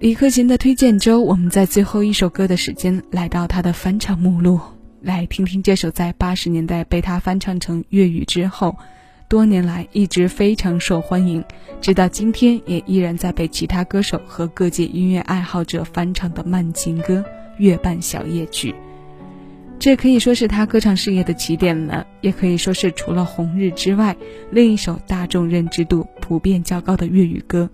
李克勤的推荐周，我们在最后一首歌的时间来到他的翻唱目录，来听听这首在八十年代被他翻唱成粤语之后，多年来一直非常受欢迎，直到今天也依然在被其他歌手和各界音乐爱好者翻唱的慢情歌《月半小夜曲》。这可以说是他歌唱事业的起点了，也可以说是除了《红日》之外，另一首大众认知度普遍较高的粤语歌。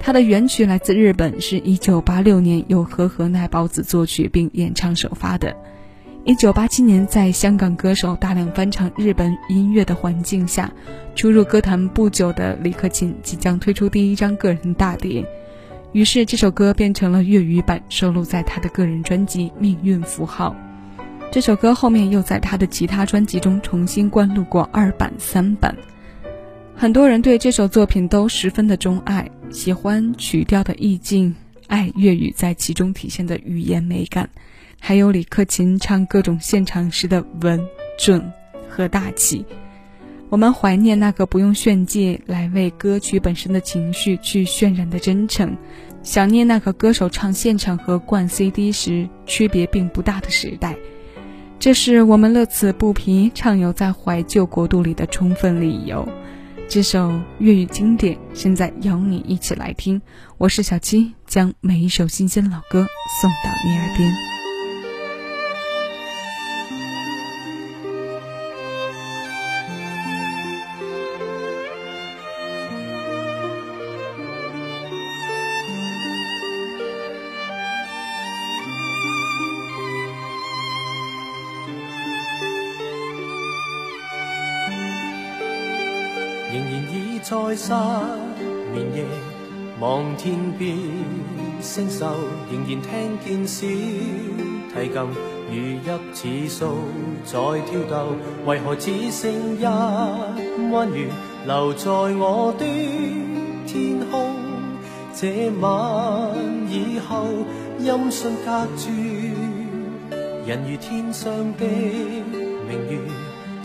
它的原曲来自日本，是一九八六年由和合奈保子作曲并演唱首发的。一九八七年，在香港歌手大量翻唱日本音乐的环境下，初入歌坛不久的李克勤即将推出第一张个人大碟，于是这首歌变成了粤语版，收录在他的个人专辑《命运符号》。这首歌后面又在他的其他专辑中重新灌录过二版、三版。很多人对这首作品都十分的钟爱，喜欢曲调的意境，爱粤语在其中体现的语言美感，还有李克勤唱各种现场时的稳、准和大气。我们怀念那个不用炫技来为歌曲本身的情绪去渲染的真诚，想念那个歌手唱现场和灌 CD 时区别并不大的时代。这是我们乐此不疲畅游在怀旧国度里的充分理由。这首粤语经典，现在邀你一起来听。我是小七，将每一首新鲜老歌送到你耳边。在失眠夜，望天边星宿，仍然听见小提琴如泣似诉，在挑逗。为何只剩一弯月留在我的天空？这晚以后，音讯隔绝，人如天上的明月。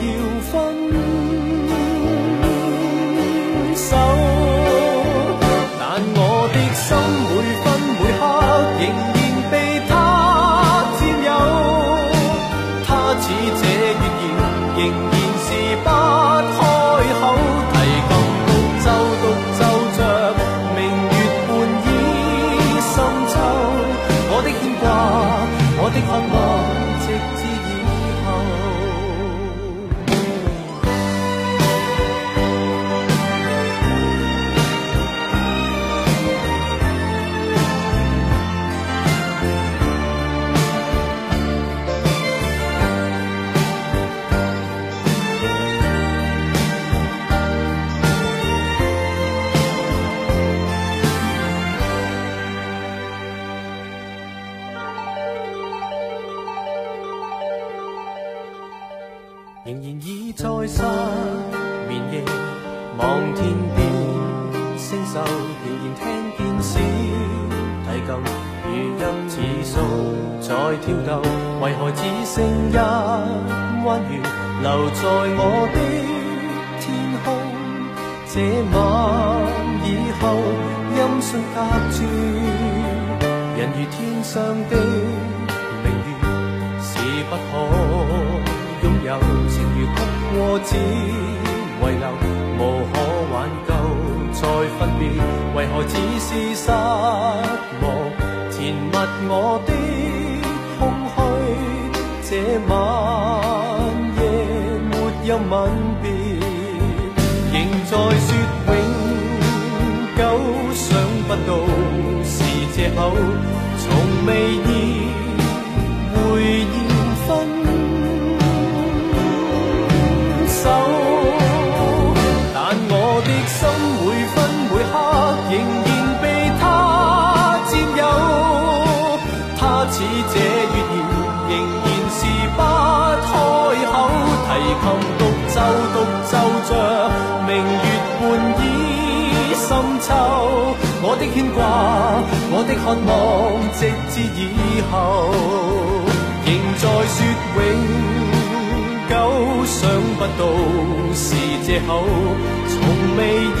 要分手，但我的心每分每刻仍仍然倚在失眠夜，望天边星宿，仍然听见小提琴如泣似诉在跳动。为何只剩一弯月留在我的天空？这晚以后，音讯隔绝，人如天上的明月，是不可。拥有我只遗留，无可挽救再分别，为何只是失望？填密我的空虚，这晚夜没有吻别，仍在说永久，想不到是借口，从未这月言，仍然是不开口。提琴独奏独奏着明月半倚深秋。我的牵挂，我的渴望，直至以后，仍在说永久。想不到是借口，从未意